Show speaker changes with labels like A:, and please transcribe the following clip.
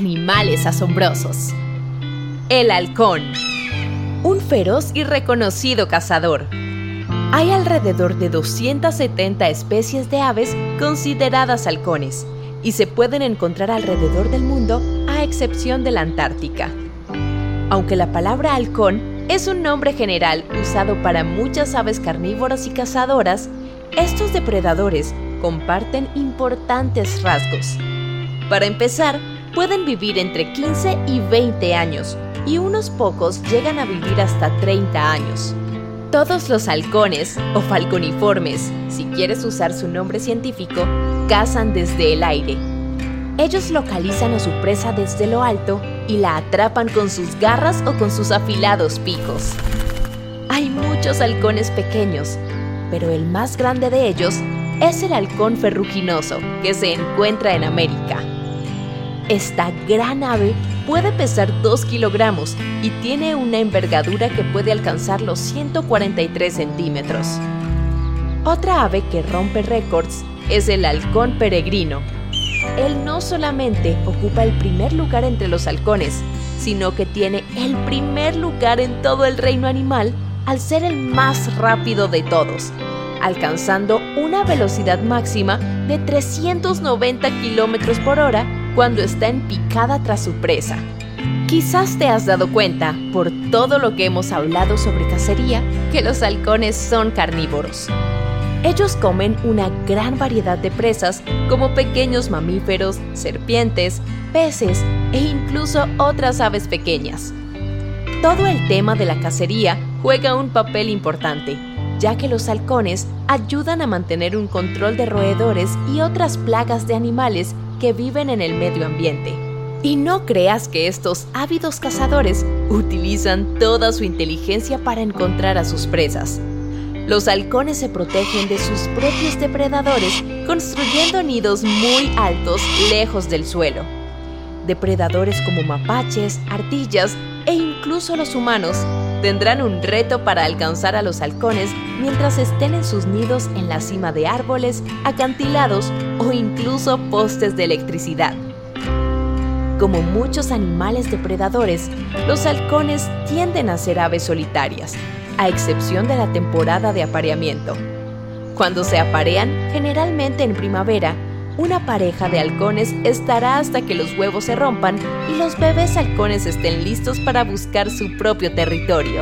A: animales asombrosos. El halcón. Un feroz y reconocido cazador. Hay alrededor de 270 especies de aves consideradas halcones y se pueden encontrar alrededor del mundo a excepción de la Antártica. Aunque la palabra halcón es un nombre general usado para muchas aves carnívoras y cazadoras, estos depredadores comparten importantes rasgos. Para empezar, pueden vivir entre 15 y 20 años y unos pocos llegan a vivir hasta 30 años. Todos los halcones o falconiformes, si quieres usar su nombre científico, cazan desde el aire. Ellos localizan a su presa desde lo alto y la atrapan con sus garras o con sus afilados picos. Hay muchos halcones pequeños, pero el más grande de ellos es el halcón ferruginoso que se encuentra en América. Esta gran ave puede pesar 2 kilogramos y tiene una envergadura que puede alcanzar los 143 centímetros. Otra ave que rompe récords es el halcón peregrino. Él no solamente ocupa el primer lugar entre los halcones, sino que tiene el primer lugar en todo el reino animal al ser el más rápido de todos, alcanzando una velocidad máxima de 390 kilómetros por hora cuando está en picada tras su presa. Quizás te has dado cuenta, por todo lo que hemos hablado sobre cacería, que los halcones son carnívoros. Ellos comen una gran variedad de presas como pequeños mamíferos, serpientes, peces e incluso otras aves pequeñas. Todo el tema de la cacería juega un papel importante, ya que los halcones ayudan a mantener un control de roedores y otras plagas de animales que viven en el medio ambiente. Y no creas que estos ávidos cazadores utilizan toda su inteligencia para encontrar a sus presas. Los halcones se protegen de sus propios depredadores construyendo nidos muy altos lejos del suelo. Depredadores como mapaches, ardillas e incluso los humanos tendrán un reto para alcanzar a los halcones mientras estén en sus nidos en la cima de árboles, acantilados o incluso postes de electricidad. Como muchos animales depredadores, los halcones tienden a ser aves solitarias, a excepción de la temporada de apareamiento. Cuando se aparean, generalmente en primavera, una pareja de halcones estará hasta que los huevos se rompan y los bebés halcones estén listos para buscar su propio territorio.